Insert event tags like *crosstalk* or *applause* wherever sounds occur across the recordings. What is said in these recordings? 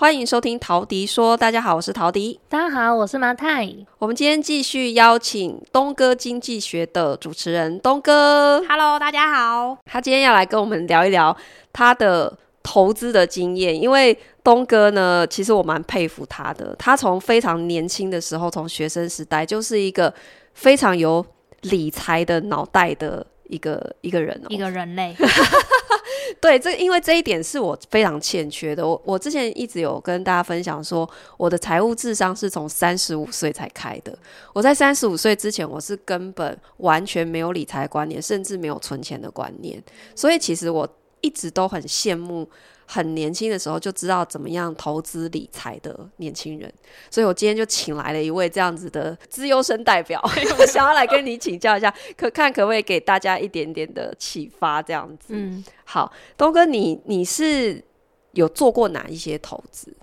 欢迎收听陶迪说，大家好，我是陶迪，大家好，我是麻太。我们今天继续邀请东哥经济学的主持人东哥，Hello，大家好。他今天要来跟我们聊一聊他的投资的经验，因为东哥呢，其实我蛮佩服他的，他从非常年轻的时候，从学生时代就是一个非常有理财的脑袋的一个一个人哦，一个人类。*laughs* 对，这因为这一点是我非常欠缺的。我我之前一直有跟大家分享说，我的财务智商是从三十五岁才开的。我在三十五岁之前，我是根本完全没有理财观念，甚至没有存钱的观念。所以其实我一直都很羡慕。很年轻的时候就知道怎么样投资理财的年轻人，所以我今天就请来了一位这样子的资优生代表，*laughs* 我想要来跟你请教一下，可看可不可以给大家一点点的启发，这样子。嗯，好，东哥你，你你是有做过哪一些投资？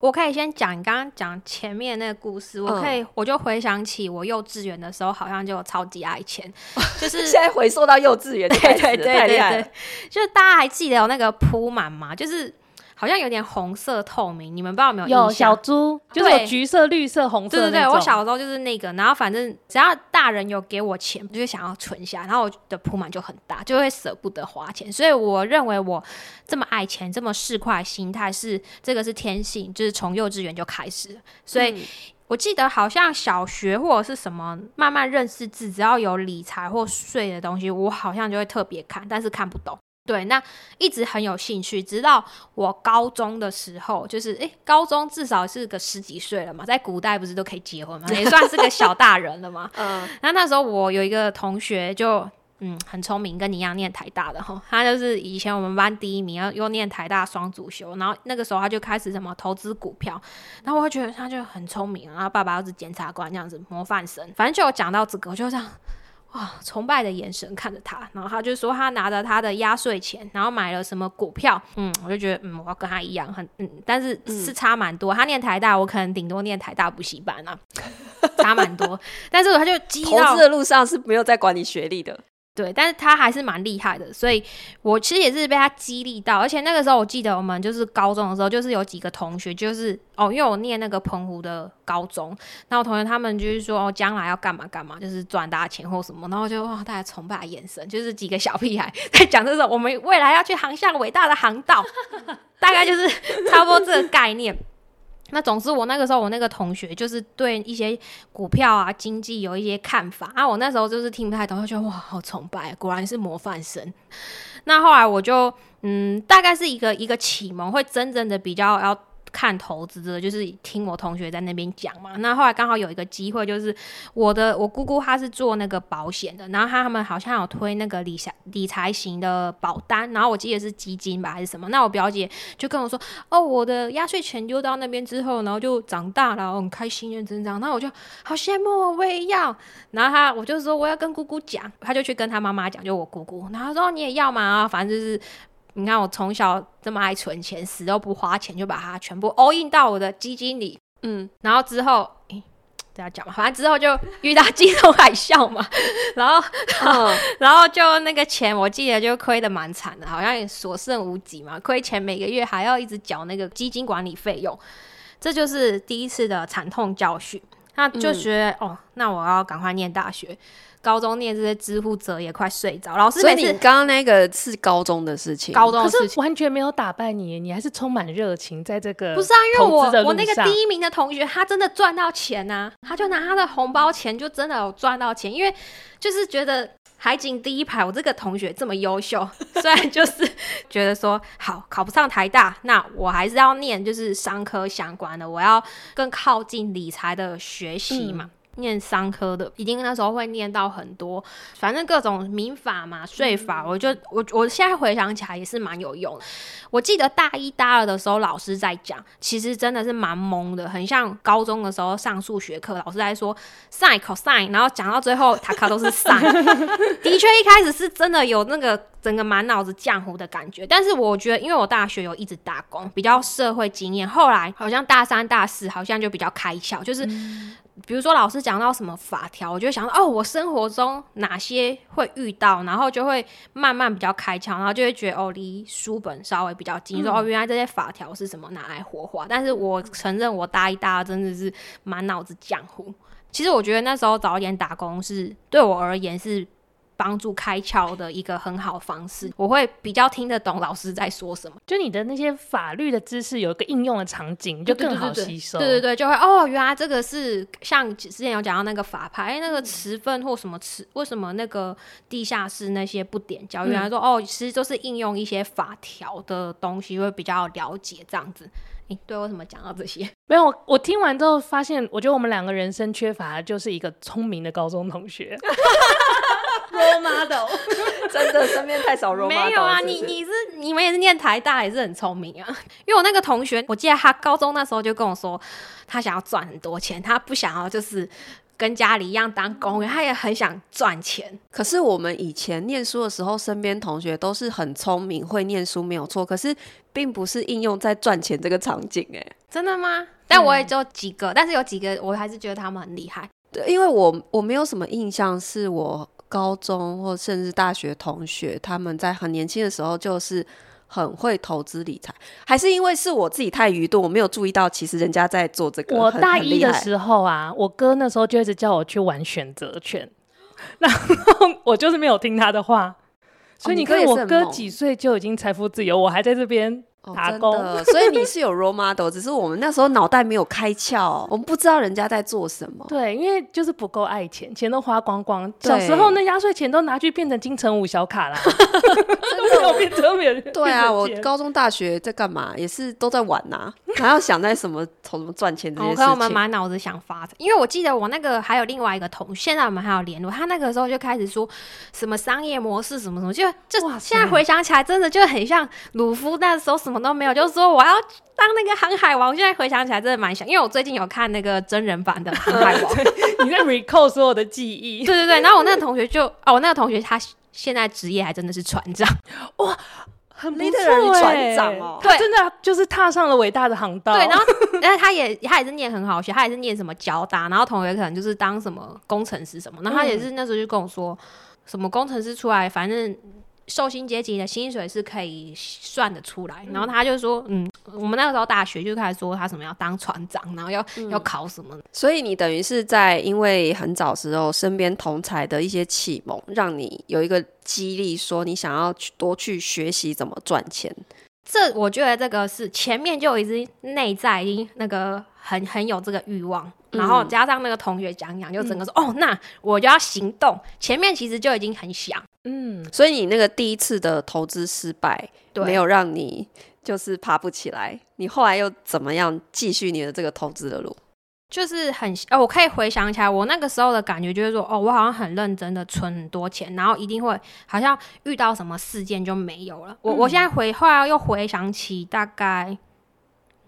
我可以先讲你刚刚讲前面那个故事，我可以、嗯、我就回想起我幼稚园的时候，好像就超级爱钱，*laughs* 就是现在回溯到幼稚园，*laughs* 对对对对对，就是大家还记得有那个铺满吗？就是。好像有点红色透明，你们不知道有没有印象？有小猪，就是有橘色、绿色、红色。对对对，我小时候就是那个，然后反正只要大人有给我钱，就是想要存下，然后我的铺满就很大，就会舍不得花钱。所以我认为我这么爱钱、这么市侩心态是这个是天性，就是从幼稚园就开始。所以我记得好像小学或者是什么慢慢认识字，只要有理财或税的东西，我好像就会特别看，但是看不懂。对，那一直很有兴趣，直到我高中的时候，就是诶，高中至少是个十几岁了嘛，在古代不是都可以结婚嘛？*laughs* 也算是个小大人了嘛。嗯，那那时候我有一个同学就，就嗯很聪明，跟你一样念台大的哈，他就是以前我们班第一名，又又念台大双主修，然后那个时候他就开始什么投资股票，然后我会觉得他就很聪明，然后爸爸又是检察官这样子模范生，反正就有讲到这个，我就这样。哇，崇拜的眼神看着他，然后他就说他拿着他的压岁钱，然后买了什么股票，嗯，我就觉得嗯，我要跟他一样，很嗯，*laughs* 但是是差蛮多。他念台大，我可能顶多念台大补习班啊，*laughs* 差蛮多。但是他就激到投资的路上是没有在管你学历的。对，但是他还是蛮厉害的，所以我其实也是被他激励到。而且那个时候，我记得我们就是高中的时候，就是有几个同学，就是哦，因为我念那个澎湖的高中，然后我同学他们就是说哦，将来要干嘛干嘛，就是赚大钱或什么，然后就哇，大家崇拜的眼神，就是几个小屁孩在讲这种我们未来要去航向伟大的航道，*laughs* 大概就是差不多这个概念。那总之，我那个时候，我那个同学就是对一些股票啊、经济有一些看法啊。我那时候就是听不太懂，就觉得哇，好崇拜，果然是模范生。那后来我就嗯，大概是一个一个启蒙，会真正的比较要。看投资的，就是听我同学在那边讲嘛。那后来刚好有一个机会，就是我的我姑姑她是做那个保险的，然后她他们好像有推那个理财理财型的保单，然后我记得是基金吧还是什么。那我表姐就跟我说：“哦，我的压岁钱丢到那边之后，然后就长大了，很开心，很增长。”那我就好羡慕，我也要。然后她我就说我要跟姑姑讲，她就去跟她妈妈讲，就我姑姑。然后她说你也要嘛，反正就是。你看我从小这么爱存钱，死都不花钱，就把它全部 all in 到我的基金里。嗯，然后之后，诶，这样讲嘛，反正之后就遇到金融海啸嘛，*laughs* 然后，然后，*laughs* 然后就那个钱，我记得就亏的蛮惨的，好像也所剩无几嘛，亏钱每个月还要一直缴那个基金管理费用，这就是第一次的惨痛教训。那就觉得、嗯、哦，那我要赶快念大学。高中念这些知乎者也快睡着，老师。所以你刚刚那个是高中的事情，高中的事情完全没有打败你，你还是充满热情在这个。不是啊，因为我我那个第一名的同学，他真的赚到钱呐、啊，他就拿他的红包钱就真的有赚到钱，因为就是觉得海景第一排，我这个同学这么优秀，*laughs* 虽然就是觉得说好考不上台大，那我还是要念就是商科相关的，我要更靠近理财的学习嘛。嗯念商科的，一定那时候会念到很多，反正各种民法嘛、税法，我就我我现在回想起来也是蛮有用的。我记得大一、大二的时候，老师在讲，其实真的是蛮懵的，很像高中的时候上数学课，老师在说 sin、cosine，然后讲到最后，塔卡都是 sin。*laughs* 的确，一开始是真的有那个整个满脑子浆糊的感觉，但是我觉得，因为我大学有一直打工，比较社会经验，后来好像大三、大四好像就比较开窍，就是。比如说老师讲到什么法条，我就想到哦，我生活中哪些会遇到，然后就会慢慢比较开窍，然后就会觉得哦，离书本稍微比较近，嗯、说哦，原来这些法条是什么拿来活化。但是我承认，我大一、大二真的是满脑子浆糊。其实我觉得那时候早一点打工是对我而言是。帮助开窍的一个很好方式，我会比较听得懂老师在说什么。就你的那些法律的知识有一个应用的场景，就更好吸收。对对对，就会哦，原来这个是像之前有讲到那个法拍，欸、那个持分或什么持，为什么那个地下室那些不点交？原来说哦，其实都是应用一些法条的东西，会比较了解这样子。欸、对，为什么讲到这些？*laughs* 没有，我听完之后发现，我觉得我们两个人生缺乏的就是一个聪明的高中同学。*laughs* role model，*laughs* 真的身边太少 role model。没有啊，你你是你们也是念台大，也是很聪明啊。因为我那个同学，我记得他高中那时候就跟我说，他想要赚很多钱，他不想要就是跟家里一样当公务员，他也很想赚钱。可是我们以前念书的时候，身边同学都是很聪明，会念书没有错，可是并不是应用在赚钱这个场景。哎，真的吗？但我也就几个，嗯、但是有几个我还是觉得他们很厉害。对，因为我我没有什么印象是我。高中或甚至大学同学，他们在很年轻的时候就是很会投资理财，还是因为是我自己太愚钝，我没有注意到，其实人家在做这个。我大一的时候啊，我哥那时候就一直叫我去玩选择权，然后 *laughs* 我就是没有听他的话，所以你看我哥几岁就已经财富自由，我还在这边。打工、哦，所以你是有 role model，只是我们那时候脑袋没有开窍，我们不知道人家在做什么。对，因为就是不够爱钱，钱都花光光。小时候那压岁钱都拿去变成金城武小卡啦，*laughs* *laughs* 真的变成免。对啊，我高中大学在干嘛？也是都在玩呐、啊，还要想在什么从什么赚钱这些事情。我看我们满脑子想发财，因为我记得我那个还有另外一个同学，现在我们还有联络。他那个时候就开始说什么商业模式什么什么，就就现在回想起来，真的就很像鲁夫那时候什么都没有，就是说。我要当那个航海王，现在回想起来真的蛮想，因为我最近有看那个真人版的航海王，*laughs* 你在 recall 所有的记忆。对对对，然后我那个同学就哦，我那个同学他现在职业还真的是船长，哇，很不错船长哦，对，真的就是踏上了伟大的航道。对，然后但是他也他也是念很好学，他也是念什么交大，然后同学可能就是当什么工程师什么，然后他也是那时候就跟我说，什么工程师出来，反正。受薪阶级的薪水是可以算得出来，然后他就说，嗯，我们那个时候大学就开始说他什么要当船长，然后要、嗯、要考什么，所以你等于是在因为很早时候身边同才的一些启蒙，让你有一个激励，说你想要去多去学习怎么赚钱。这我觉得这个是前面就已经内在已经那个很很有这个欲望，然后加上那个同学讲讲，就整个说、嗯、哦，那我就要行动。前面其实就已经很想。嗯，所以你那个第一次的投资失败，对没有让你就是爬不起来。你后来又怎么样继续你的这个投资的路？就是很哦，我可以回想起来，我那个时候的感觉就是说，哦，我好像很认真的存很多钱，然后一定会好像遇到什么事件就没有了。我、嗯、我现在回后来又回想起大概。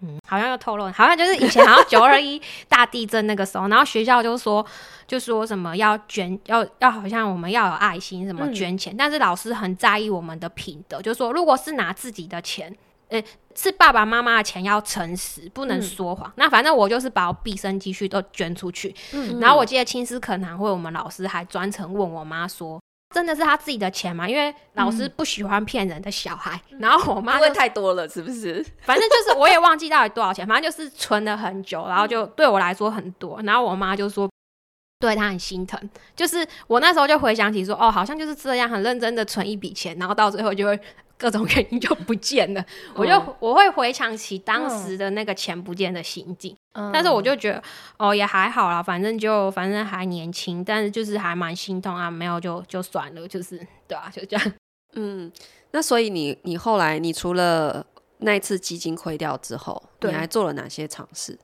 嗯，好像又透露，好像就是以前好像九二一大地震那个时候，然后学校就说 *laughs* 就说什么要捐，要要好像我们要有爱心，什么捐钱，嗯、但是老师很在意我们的品德，就说如果是拿自己的钱，呃、欸，是爸爸妈妈的钱要诚实，不能说谎。嗯、那反正我就是把我毕生积蓄都捐出去。嗯，然后我记得青师可能会，我们老师还专程问我妈说。真的是他自己的钱嘛？因为老师不喜欢骗人的小孩。嗯、然后我妈、就是、因为太多了，是不是？*laughs* 反正就是我也忘记到底多少钱，反正就是存了很久，然后就对我来说很多。然后我妈就说，对他很心疼。就是我那时候就回想起说，哦，好像就是这样，很认真的存一笔钱，然后到最后就会。各种原因就不见了，*laughs* 嗯、我就我会回想起当时的那个钱不见的心境，嗯、但是我就觉得哦也还好啦，反正就反正还年轻，但是就是还蛮心痛啊，没有就就算了，就是对啊，就这样。*laughs* 嗯，那所以你你后来你除了那一次基金亏掉之后，你还做了哪些尝试？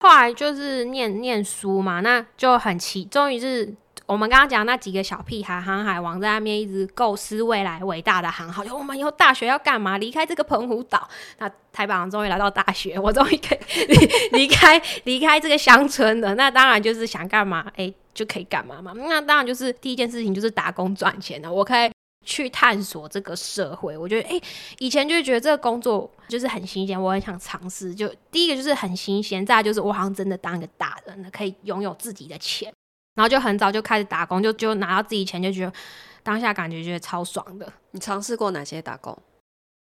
后来就是念念书嘛，那就很奇，终于是。我们刚刚讲那几个小屁孩航海王在那边一直构思未来伟大的航海，就我们以后大学要干嘛？离开这个澎湖岛，那台湾终于来到大学，我终于可以离离开离开这个乡村了。那当然就是想干嘛，哎、就可以干嘛嘛。那当然就是第一件事情就是打工赚钱了。我可以去探索这个社会。我觉得，哎、以前就觉得这个工作就是很新鲜，我很想尝试。就第一个就是很新鲜，再就是我好像真的当一个大人了，可以拥有自己的钱。然后就很早就开始打工，就就拿到自己钱，就觉得当下感觉觉得超爽的。你尝试过哪些打工？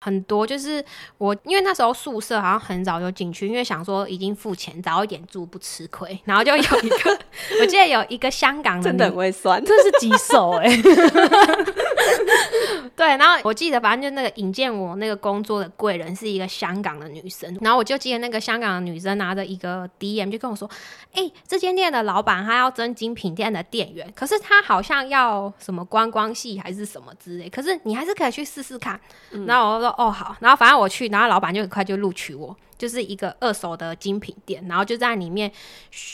很多，就是我因为那时候宿舍好像很早就进去，因为想说已经付钱，早一点住不吃亏。然后就有一个，*laughs* 我记得有一个香港的，真的很会算，这是棘手哎。*laughs* 对，然后我记得，反正就那个引荐我那个工作的贵人是一个香港的女生，然后我就记得那个香港的女生拿着一个 DM 就跟我说：“哎、欸，这间店的老板他要争精品店的店员，可是他好像要什么观光系还是什么之类，可是你还是可以去试试看。嗯”然后我就说：“哦，好。”然后反正我去，然后老板就很快就录取我。就是一个二手的精品店，然后就在里面，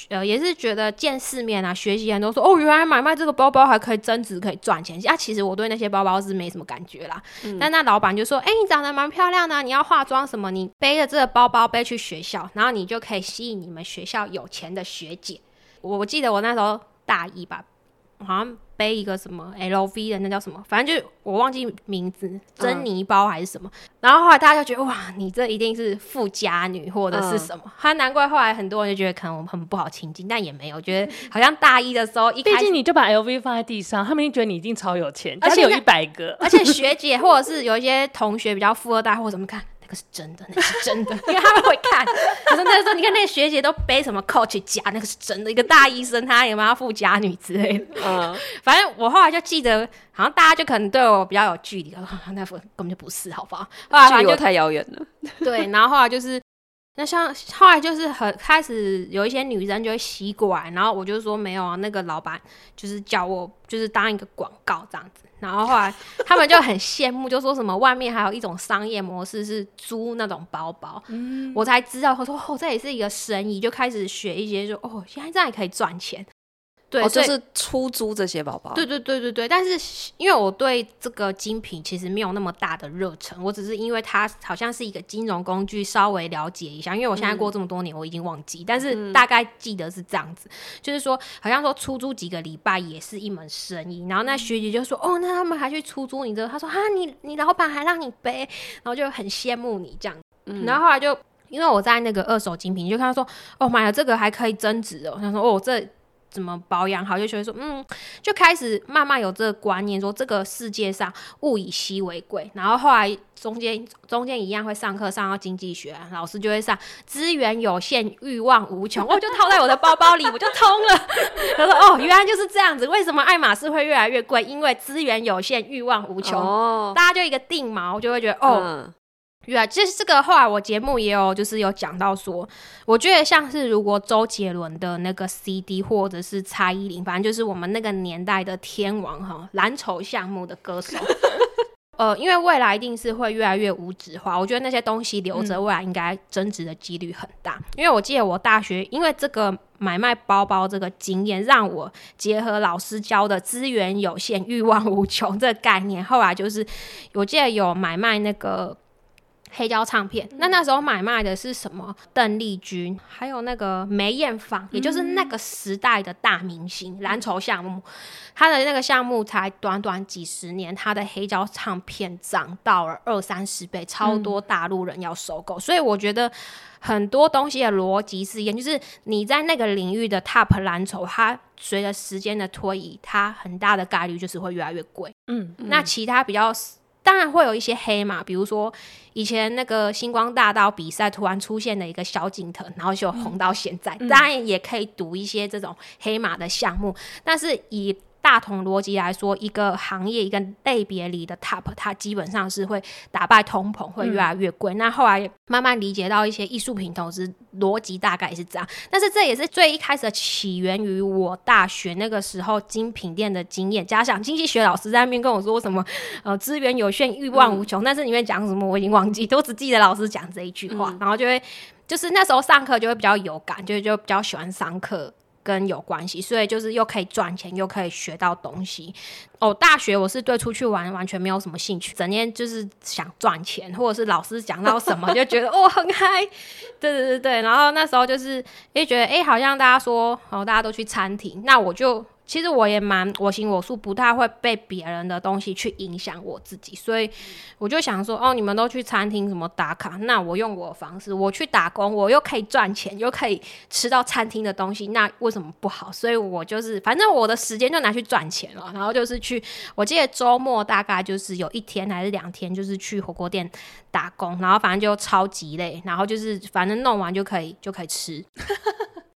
呃，也是觉得见世面啊，学习很多，说哦，原来买卖这个包包还可以增值，可以赚钱。啊，其实我对那些包包是没什么感觉啦。嗯、但那老板就说，哎、欸，你长得蛮漂亮的、啊，你要化妆什么？你背着这个包包背去学校，然后你就可以吸引你们学校有钱的学姐。我我记得我那时候大一吧，好像。背一个什么 LV 的，那叫什么？反正就我忘记名字，珍妮包还是什么。嗯、然后后来大家就觉得哇，你这一定是富家女或者是什么？他、嗯、难怪后来很多人就觉得可能我们很不好亲近，但也没有觉得好像大一的时候一开始，毕竟你就把 LV 放在地上，他们一定觉得你一定超有钱，而且有一百个，而且学姐或者是有一些同学比较富二代或者怎么看。那是真的，那是真的，因为他们会看。可是那个时候，你看那个学姐都背什么 Coach 夹，那个是真的。一个大医生，他有没有富家女之类的？嗯，反正我后来就记得，好像大家就可能对我比较有距离。那副根本就不是，好不好？后来就太遥远了。对，然后后来就是。那像后来就是很开始有一些女生就会吸过来，然后我就说没有啊，那个老板就是叫我就是当一个广告这样子，然后后来他们就很羡慕，就说什么外面还有一种商业模式是租那种包包，嗯，我才知道，他说哦，这也是一个生意，就开始学一些，就哦，现在这样也可以赚钱。对，哦，就是出租这些宝宝。对对对对对，但是因为我对这个精品其实没有那么大的热忱，我只是因为它好像是一个金融工具，稍微了解一下。因为我现在过这么多年，我已经忘记，嗯、但是大概记得是这样子，嗯、就是说好像说出租几个礼拜也是一门生意。然后那学姐就说：“哦，那他们还去出租你这个？”他说：“啊，你你老板还让你背，然后就很羡慕你这样。嗯”然后后来就因为我在那个二手精品，就看到说：“哦妈呀，这个还可以增值哦。”他说：“哦这。”怎么保养好，就觉得说，嗯，就开始慢慢有这个观念，说这个世界上物以稀为贵。然后后来中间中间一样会上课上到经济学，老师就会上资源有限，欲望无穷，我就套在我的包包里，我就通了。*laughs* 他说，哦，原来就是这样子，为什么爱马仕会越来越贵？因为资源有限，欲望无穷。哦，大家就一个定锚，就会觉得，哦。嗯对啊，其实这个后来我节目也有，就是有讲到说，我觉得像是如果周杰伦的那个 CD，或者是蔡依林，反正就是我们那个年代的天王哈，蓝筹项目的歌手，*laughs* 呃，因为未来一定是会越来越无纸化，我觉得那些东西留着未来应该增值的几率很大。嗯、因为我记得我大学因为这个买卖包包这个经验，让我结合老师教的资源有限、欲望无穷这个概念，后来就是我记得有买卖那个。黑胶唱片，那那时候买卖的是什么？邓丽君，还有那个梅艳芳，也就是那个时代的大明星。蓝筹项目，他的那个项目才短短几十年，他的黑胶唱片涨到了二三十倍，超多大陆人要收购。嗯、所以我觉得很多东西的逻辑是一样，就是你在那个领域的 top 蓝筹，它随着时间的推移，它很大的概率就是会越来越贵。嗯，那其他比较。当然会有一些黑马，比如说以前那个星光大道比赛突然出现了一个萧敬腾，然后就红到现在。嗯、当然也可以赌一些这种黑马的项目，但是以大同逻辑来说，一个行业一个类别里的 top，它基本上是会打败通膨，会越来越贵。嗯、那后来慢慢理解到一些艺术品投资逻辑大概是这样，但是这也是最一开始的起源于我大学那个时候精品店的经验，加上经济学老师在那边跟我说什么，呃，资源有限，欲望无穷。嗯、但是里面讲什么我已经忘记，都只记得老师讲这一句话，嗯、然后就会就是那时候上课就会比较有感，就就比较喜欢上课。跟有关系，所以就是又可以赚钱，又可以学到东西。哦，大学我是对出去玩完全没有什么兴趣，整天就是想赚钱，或者是老师讲到什么就觉得 *laughs* 哦很嗨。对对对对，然后那时候就是诶觉得诶好像大家说哦大家都去餐厅，那我就。其实我也蛮我行我素，不太会被别人的东西去影响我自己，所以我就想说，哦，你们都去餐厅什么打卡，那我用我的方式，我去打工，我又可以赚钱，又可以吃到餐厅的东西，那为什么不好？所以我就是反正我的时间就拿去赚钱了，然后就是去，我记得周末大概就是有一天还是两天，就是去火锅店打工，然后反正就超级累，然后就是反正弄完就可以就可以吃。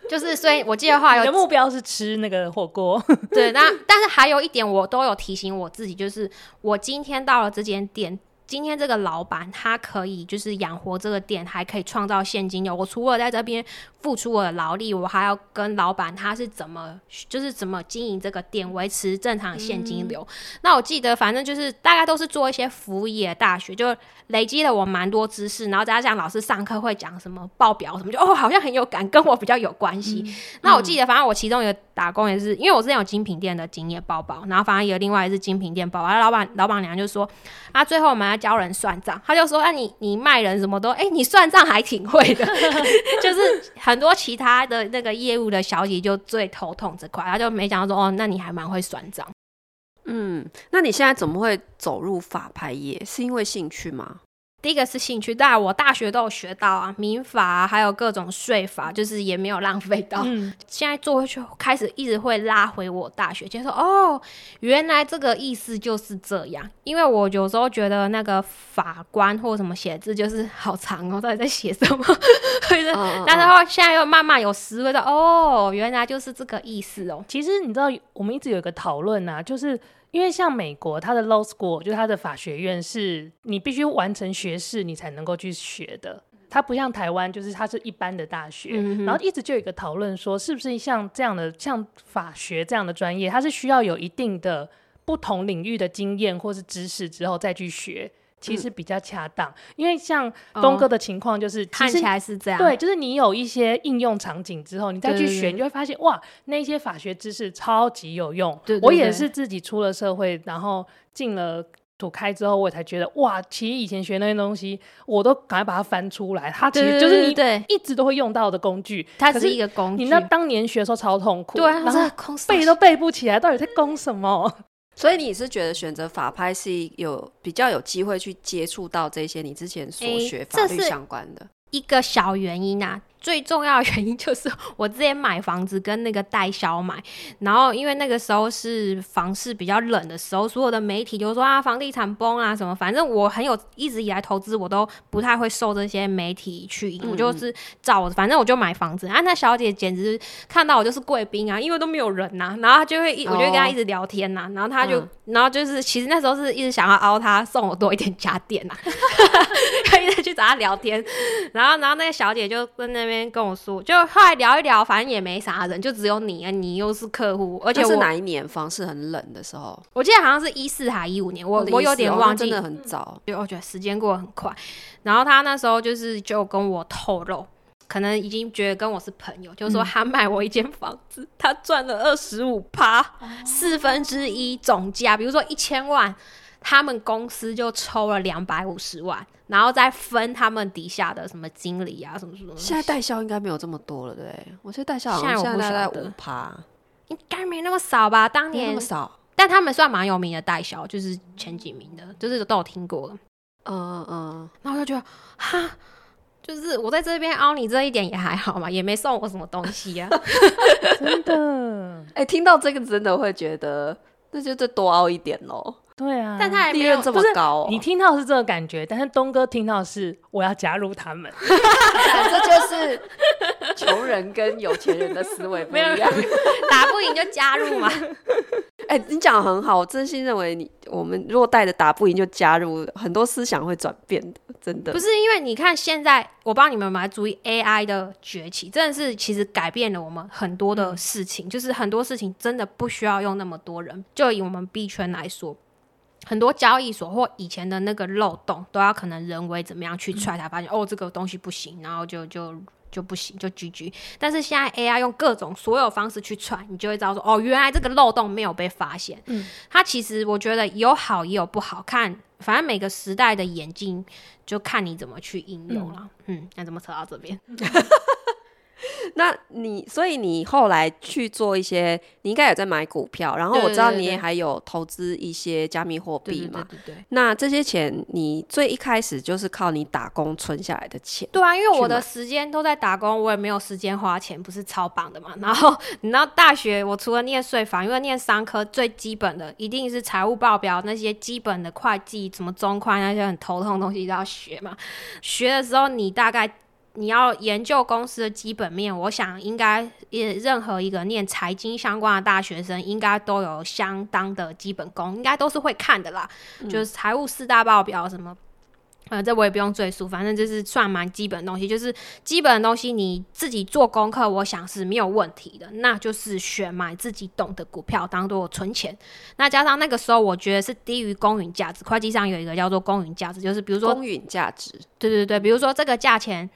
就是，所以我记得话有，你的目标是吃那个火锅。对，那但是还有一点，我都有提醒我自己，就是我今天到了这间店。今天这个老板他可以就是养活这个店，还可以创造现金流。我除了在这边付出我的劳力，我还要跟老板他是怎么就是怎么经营这个店，维持正常现金流。嗯、那我记得反正就是大概都是做一些服务业大学，就累积了我蛮多知识。然后再加上老师上课会讲什么报表什么，就哦好像很有感，跟我比较有关系。嗯、那我记得反正我其中一个打工也是，因为我之前有精品店的经验包包，然后反正有另外一个是精品店包包，老板老板娘就说啊，最后我们要。教人算账，他就说：“哎、啊，你你卖人什么都，哎、你 *laughs* 算账还挺会的。*laughs* ”就是很多其他的那个业务的小姐就最头痛这块，他就没想到说：“哦，那你还蛮会算账。”嗯，那你现在怎么会走入法拍业？是因为兴趣吗？第一个是兴趣，当然我大学都有学到啊，民法啊，还有各种税法，就是也没有浪费到。嗯，现在做回去开始一直会拉回我大学，就说哦，原来这个意思就是这样。因为我有时候觉得那个法官或什么写字就是好长哦，到底在写什么？*laughs* 但是后现在又慢慢有思维到哦，原来就是这个意思哦。其实你知道，我们一直有一个讨论啊，就是。因为像美国，它的 law school 就是它的法学院，是你必须完成学士，你才能够去学的。它不像台湾，就是它是一般的大学。嗯、然后一直就有一个讨论说，是不是像这样的像法学这样的专业，它是需要有一定的不同领域的经验或是知识之后再去学。其实比较恰当，嗯、因为像东哥的情况就是、哦、看起来是这样，对，就是你有一些应用场景之后，你再去学，你就会发现哇，那些法学知识超级有用。对对对，我也是自己出了社会，然后进了土开之后，我才觉得哇，其实以前学那些东西，我都赶快把它翻出来。它其实就是你一直都会用到的工具，它是一个工具。你那当年学的时候超痛苦，对，然后背都背不起来，到底在攻什么？所以你是觉得选择法拍是有比较有机会去接触到这些你之前所学法律相关的？一个小原因啊。最重要的原因就是我之前买房子跟那个代销买，然后因为那个时候是房市比较冷的时候，所有的媒体就说啊房地产崩啊什么，反正我很有一直以来投资我都不太会受这些媒体去引，我就是找，反正我就买房子。啊，那小姐简直看到我就是贵宾啊，因为都没有人呐、啊，然后她就会一我就跟她一直聊天呐、啊，然后她就、嗯、然后就是其实那时候是一直想要凹她送我多一点家电呐、*laughs* 啊，一直去找她聊天，然后然后那个小姐就跟那边。跟我说，就后来聊一聊，反正也没啥人，就只有你啊，你又是客户，而且是哪一年房市很冷的时候？我记得好像是一四还一五年，我我有点忘记，真的很早。就我觉得时间过得很快。然后他那时候就是就跟我透露，可能已经觉得跟我是朋友，就是说他卖我一间房子，他赚了二十五趴，四分之一总价，比如说一千万。他们公司就抽了两百五十万，然后再分他们底下的什么经理啊，什么什么。现在代销应该没有这么多了，对？我觉得代销好像现在在五趴，应该没那么少吧？当年那么少，但他们算蛮有名的代销，就是前几名的，就是都有听过。嗯嗯，然后我就觉得，哈，就是我在这边凹你这一点也还好嘛，也没送我什么东西啊。*laughs* 真的，*laughs* 哎、欸，听到这个真的会觉得，那就再多凹一点喽。对啊，但他还利润这么高，哦，你听到是这个感觉，但是东哥听到是我要加入他们，*laughs* 这就是穷人跟有钱人的思维不一样，*laughs* 打不赢就加入嘛。*laughs* 哎、欸，你讲的很好，我真心认为你我们如果带着打不赢就加入，很多思想会转变的，真的。不是因为你看现在，我帮你们蛮注意 AI 的崛起，真的是其实改变了我们很多的事情，嗯、就是很多事情真的不需要用那么多人。就以我们币圈来说。很多交易所或以前的那个漏洞，都要可能人为怎么样去踹，才发现、嗯、哦，这个东西不行，然后就就就不行，就 GG。但是现在 AI 用各种所有方式去踹，你就会知道说哦，原来这个漏洞没有被发现。嗯，它其实我觉得有好也有不好看，反正每个时代的眼镜就看你怎么去应用了。嗯，那、嗯、怎么扯到这边？那你，所以你后来去做一些，你应该有在买股票，然后我知道你也还有投资一些加密货币嘛。对对对。那这些钱，你最一开始就是靠你打工存下来的钱。对啊，因为我的时间都在打工，我也没有时间花钱，不是超棒的嘛。然后你知道大学，我除了念税法，因为念商科最基本的一定是财务报表那些基本的会计，什么中宽那些很头痛的东西都要学嘛。学的时候，你大概。你要研究公司的基本面，我想应该也任何一个念财经相关的大学生应该都有相当的基本功，应该都是会看的啦。嗯、就是财务四大报表什么，呃，这我也不用赘述，反正就是算蛮基本的东西。就是基本的东西你自己做功课，我想是没有问题的。那就是选买自己懂的股票当做存钱。那加上那个时候，我觉得是低于公允价值。会计上有一个叫做公允价值，就是比如说公允价值，对对对，比如说这个价钱。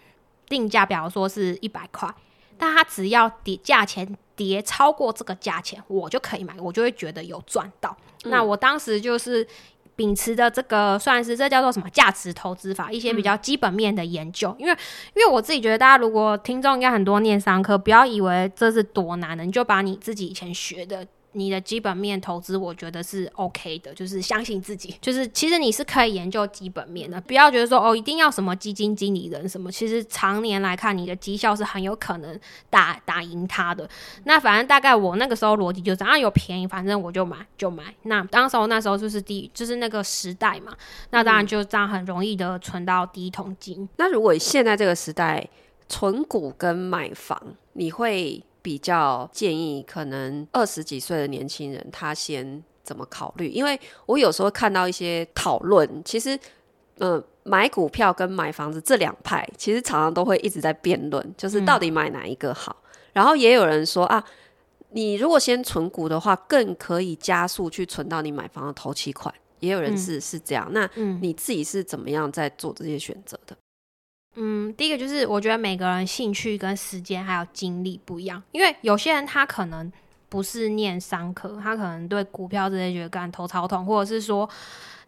定价，比方说是一百块，但它只要跌价钱跌超过这个价钱，我就可以买，我就会觉得有赚到。嗯、那我当时就是秉持的这个，算是这叫做什么价值投资法，一些比较基本面的研究。嗯、因为，因为我自己觉得，大家如果听众应该很多念商科，不要以为这是多难的，你就把你自己以前学的。你的基本面投资，我觉得是 OK 的，就是相信自己，就是其实你是可以研究基本面的，不要觉得说哦，一定要什么基金经理人什么，其实常年来看，你的绩效是很有可能打打赢他的。那反正大概我那个时候逻辑就是，啊有便宜，反正我就买就买。那当时候那时候就是第就是那个时代嘛，那当然就这样很容易的存到第一桶金。那如果现在这个时代存股跟买房，你会？比较建议可能二十几岁的年轻人他先怎么考虑？因为我有时候看到一些讨论，其实，嗯、呃，买股票跟买房子这两派，其实常常都会一直在辩论，就是到底买哪一个好。嗯、然后也有人说啊，你如果先存股的话，更可以加速去存到你买房的头期款。也有人是、嗯、是这样。那你自己是怎么样在做这些选择的？嗯，第一个就是我觉得每个人兴趣跟时间还有精力不一样，因为有些人他可能不是念商科，他可能对股票这些觉得干头超痛，或者是说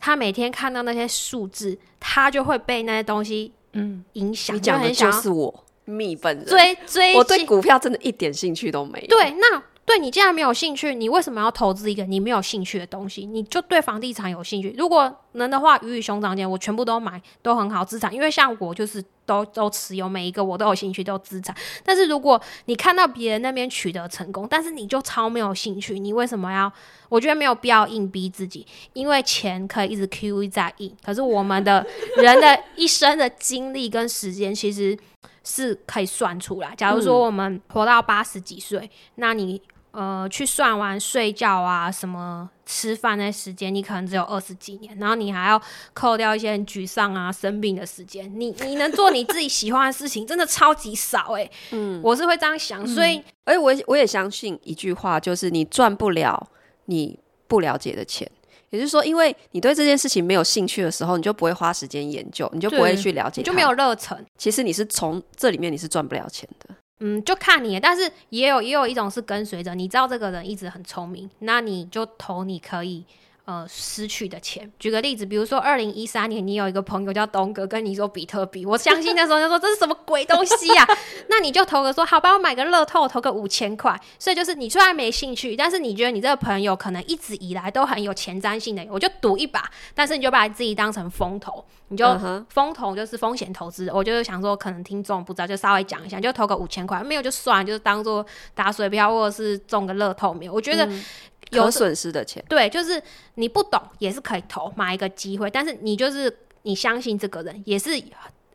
他每天看到那些数字，他就会被那些东西嗯影响。你讲的就是我蜜本人，追追，我对股票真的一点兴趣都没有。对，那。对，你既然没有兴趣，你为什么要投资一个你没有兴趣的东西？你就对房地产有兴趣，如果能的话，鱼与熊掌间我全部都买，都很好资产。因为像我就是都都持有每一个，我都有兴趣，都资产。但是如果你看到别人那边取得成功，但是你就超没有兴趣，你为什么要？我觉得没有必要硬逼自己，因为钱可以一直 QE 在印，可是我们的人的 *laughs* 一生的精力跟时间其实是可以算出来。假如说我们活到八十几岁，那你。呃，去算完睡觉啊，什么吃饭的时间，你可能只有二十几年，然后你还要扣掉一些很沮丧啊、生病的时间，你你能做你自己喜欢的事情，真的超级少哎、欸。嗯，我是会这样想，所以，而且我我也相信一句话，就是你赚不了你不了解的钱，也就是说，因为你对这件事情没有兴趣的时候，你就不会花时间研究，你就不会去了解，就没有热忱。其实你是从这里面你是赚不了钱的。嗯，就看你，但是也有也有一种是跟随着，你知道这个人一直很聪明，那你就投你可以。呃，失去的钱。举个例子，比如说二零一三年，你有一个朋友叫东哥，跟你说比特币，我相信那时候他说这是什么鬼东西呀、啊？*laughs* 那你就投个说，好吧，我买个乐透，投个五千块。所以就是你虽然没兴趣，但是你觉得你这个朋友可能一直以来都很有前瞻性的，我就赌一把。但是你就把自己当成风投，你就风投就是风险投资。我就是想说，可能听众不知道，就稍微讲一下，就投个五千块，没有就算，就是当做打水漂或者是中个乐透没有。我觉得。嗯有损失的钱，对，就是你不懂也是可以投买一个机会，但是你就是你相信这个人也是。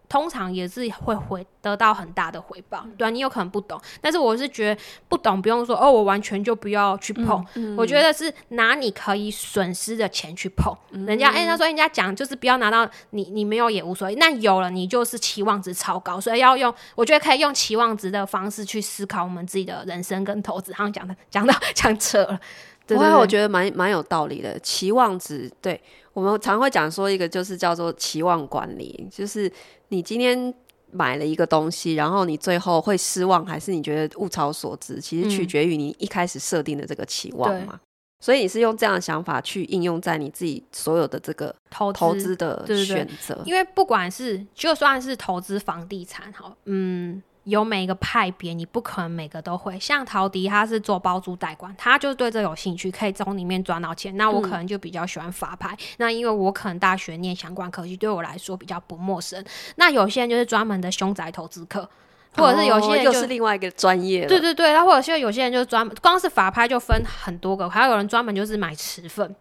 通常也是会回得到很大的回报，对啊，你有可能不懂，但是我是觉得不懂不用说哦，我完全就不要去碰。嗯嗯、我觉得是拿你可以损失的钱去碰。嗯、人家哎，他说人家讲就是不要拿到你你没有也无所谓，那有了你就是期望值超高，所以要用我觉得可以用期望值的方式去思考我们自己的人生跟投资。好像讲的讲到讲扯了，对，对，对，我觉得蛮蛮有道理的。期望值，对我们常会讲说一个就是叫做期望管理，就是。你今天买了一个东西，然后你最后会失望，还是你觉得物超所值？其实取决于你一开始设定的这个期望嘛。嗯、所以你是用这样的想法去应用在你自己所有的这个投投资的选择。因为不管是就算是投资房地产，好，嗯，有每一个派别，你不可能每个都会。像陶迪他是做包租代管，他就对这有兴趣，可以从里面赚到钱。那我可能就比较喜欢法拍，嗯、那因为我可能大学念相关科技，对我来说比较不陌生。那有些人就是专门的凶宅投资客，或者是有些人就、哦、又是另外一个专业。对对对，然后或者是有些人就是专门，光是法拍就分很多个，还有人专门就是买持份。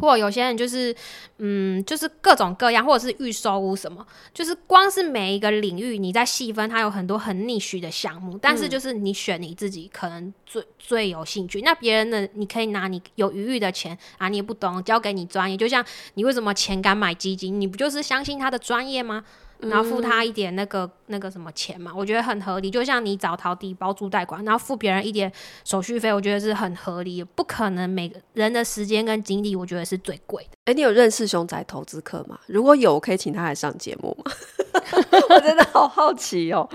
或有些人就是，嗯，就是各种各样，或者是预售屋什么，就是光是每一个领域，你在细分，它有很多很 niche 的项目，但是就是你选你自己可能最最有兴趣，那别人的你可以拿你有余裕的钱啊，你也不懂，交给你专业，就像你为什么钱敢买基金，你不就是相信他的专业吗？然后付他一点那个那个什么钱嘛，我觉得很合理。就像你找陶迪包租代管，然后付别人一点手续费，我觉得是很合理。不可能每个人的时间跟精力，我觉得是最贵的。哎，你有认识熊仔投资客吗？如果有，可以请他来上节目吗？*laughs* 我真的好好奇哦。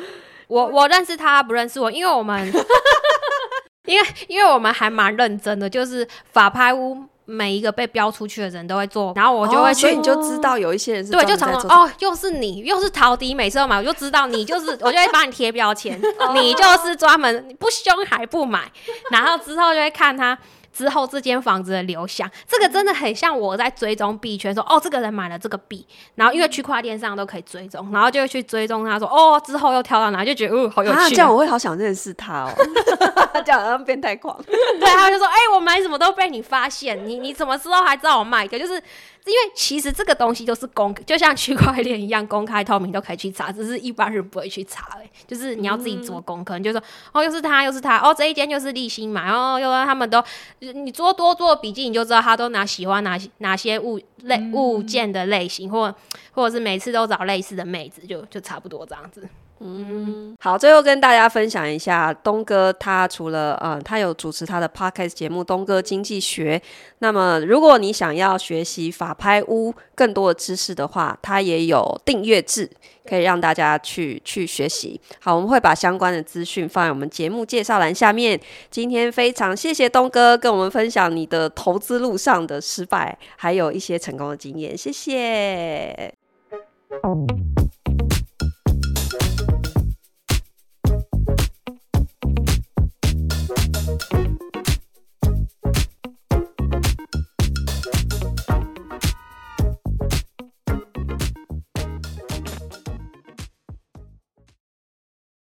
我我认识他，不认识我，因为我们 *laughs* 因为因为我们还蛮认真的，就是法拍屋。每一个被标出去的人都会做，然后我就会去，所以你就知道有一些人是对，就常常哦，又是你，又是陶迪，每次都买，我就知道你就是，我就会帮你贴标签，*laughs* 你就是专门不凶还不买，然后之后就会看他。之后这间房子的流向，这个真的很像我在追踪币圈，说哦，这个人买了这个币，然后因为区块链上都可以追踪，然后就会去追踪他说哦，之后又跳到哪，就觉得哦，好有趣，啊，这样我会好想认识他哦，*laughs* 这样好像变态狂，对，他就说哎，我买什么都被你发现，你你怎么时候还知道我卖一个？就是。因为其实这个东西都是公，就像区块链一样，公开透明都可以去查，只是一般人不会去查。哎，就是你要自己做功课，你就说哦，又是他，又是他，哦，这一间就是立新买，哦，又他们都，你做多做笔记，你就知道他都哪喜欢哪哪些物类物件的类型，或或者是每次都找类似的妹子，就就差不多这样子。嗯，好，最后跟大家分享一下，东哥他除了呃，他有主持他的 podcast 节目《东哥经济学》。那么，如果你想要学习法拍屋更多的知识的话，他也有订阅制，可以让大家去去学习。好，我们会把相关的资讯放在我们节目介绍栏下面。今天非常谢谢东哥跟我们分享你的投资路上的失败，还有一些成功的经验，谢谢。